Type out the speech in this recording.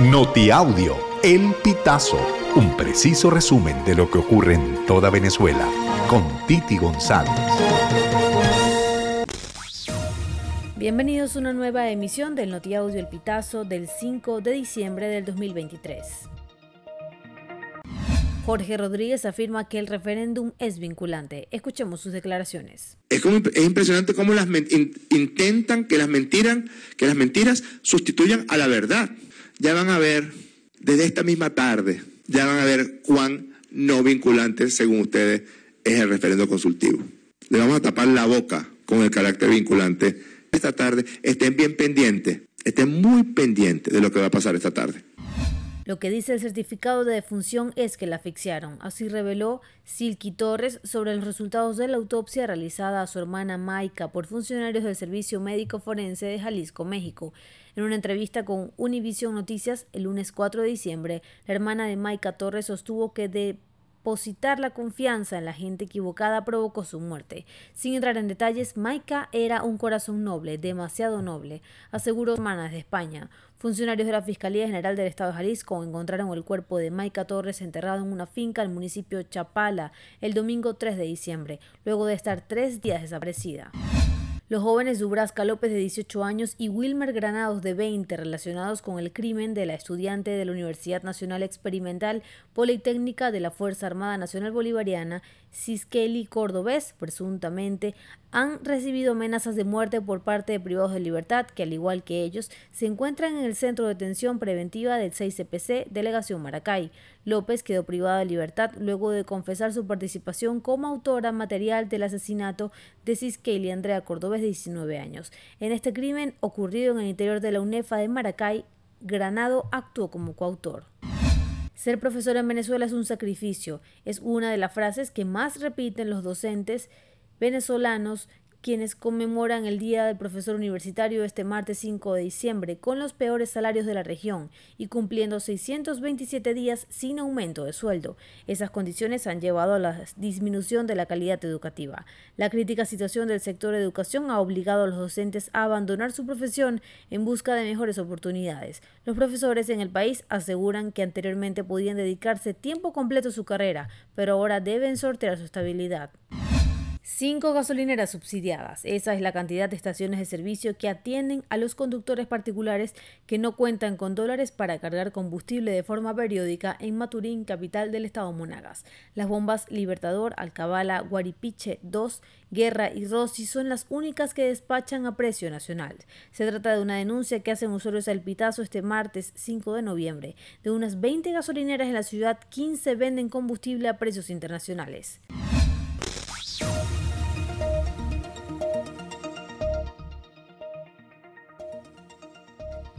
Notiaudio, El Pitazo, un preciso resumen de lo que ocurre en toda Venezuela, con Titi González. Bienvenidos a una nueva emisión del Notiaudio El Pitazo del 5 de diciembre del 2023. Jorge Rodríguez afirma que el referéndum es vinculante. Escuchemos sus declaraciones. Es, impresionante cómo las intentan que las, mentiras, que las mentiras sustituyan a la verdad. Ya van a ver, desde esta misma tarde, ya van a ver cuán no vinculante, según ustedes, es el referéndum consultivo. Le vamos a tapar la boca con el carácter vinculante. Esta tarde estén bien pendientes, estén muy pendientes de lo que va a pasar esta tarde. Lo que dice el certificado de defunción es que la asfixiaron. Así reveló Silky Torres sobre los resultados de la autopsia realizada a su hermana Maika por funcionarios del Servicio Médico Forense de Jalisco, México. En una entrevista con Univision Noticias el lunes 4 de diciembre, la hermana de Maika Torres sostuvo que de depositar la confianza en la gente equivocada provocó su muerte. Sin entrar en detalles, Maika era un corazón noble, demasiado noble, aseguró hermanas de España. Funcionarios de la Fiscalía General del Estado de Jalisco encontraron el cuerpo de Maika Torres enterrado en una finca en el municipio Chapala el domingo 3 de diciembre, luego de estar tres días desaparecida. Los jóvenes Dubrasca López de 18 años y Wilmer Granados de 20 relacionados con el crimen de la estudiante de la Universidad Nacional Experimental Politécnica de la Fuerza Armada Nacional Bolivariana, Siskeli Cordobés, presuntamente, han recibido amenazas de muerte por parte de privados de libertad que, al igual que ellos, se encuentran en el Centro de Detención Preventiva del 6CPC, Delegación Maracay. López quedó privada de libertad luego de confesar su participación como autora material del asesinato de Siskeli Andrea Cordobés, de 19 años. En este crimen, ocurrido en el interior de la UNEFA de Maracay, Granado actuó como coautor. Ser profesor en Venezuela es un sacrificio, es una de las frases que más repiten los docentes venezolanos quienes conmemoran el Día del Profesor Universitario este martes 5 de diciembre con los peores salarios de la región y cumpliendo 627 días sin aumento de sueldo. Esas condiciones han llevado a la disminución de la calidad educativa. La crítica situación del sector de educación ha obligado a los docentes a abandonar su profesión en busca de mejores oportunidades. Los profesores en el país aseguran que anteriormente podían dedicarse tiempo completo a su carrera, pero ahora deben sortear su estabilidad. Cinco gasolineras subsidiadas. Esa es la cantidad de estaciones de servicio que atienden a los conductores particulares que no cuentan con dólares para cargar combustible de forma periódica en Maturín, capital del estado Monagas. Las bombas Libertador, Alcabala, Guaripiche 2, Guerra y Rossi son las únicas que despachan a precio nacional. Se trata de una denuncia que hacen usuarios al Pitazo este martes 5 de noviembre. De unas 20 gasolineras en la ciudad, 15 venden combustible a precios internacionales.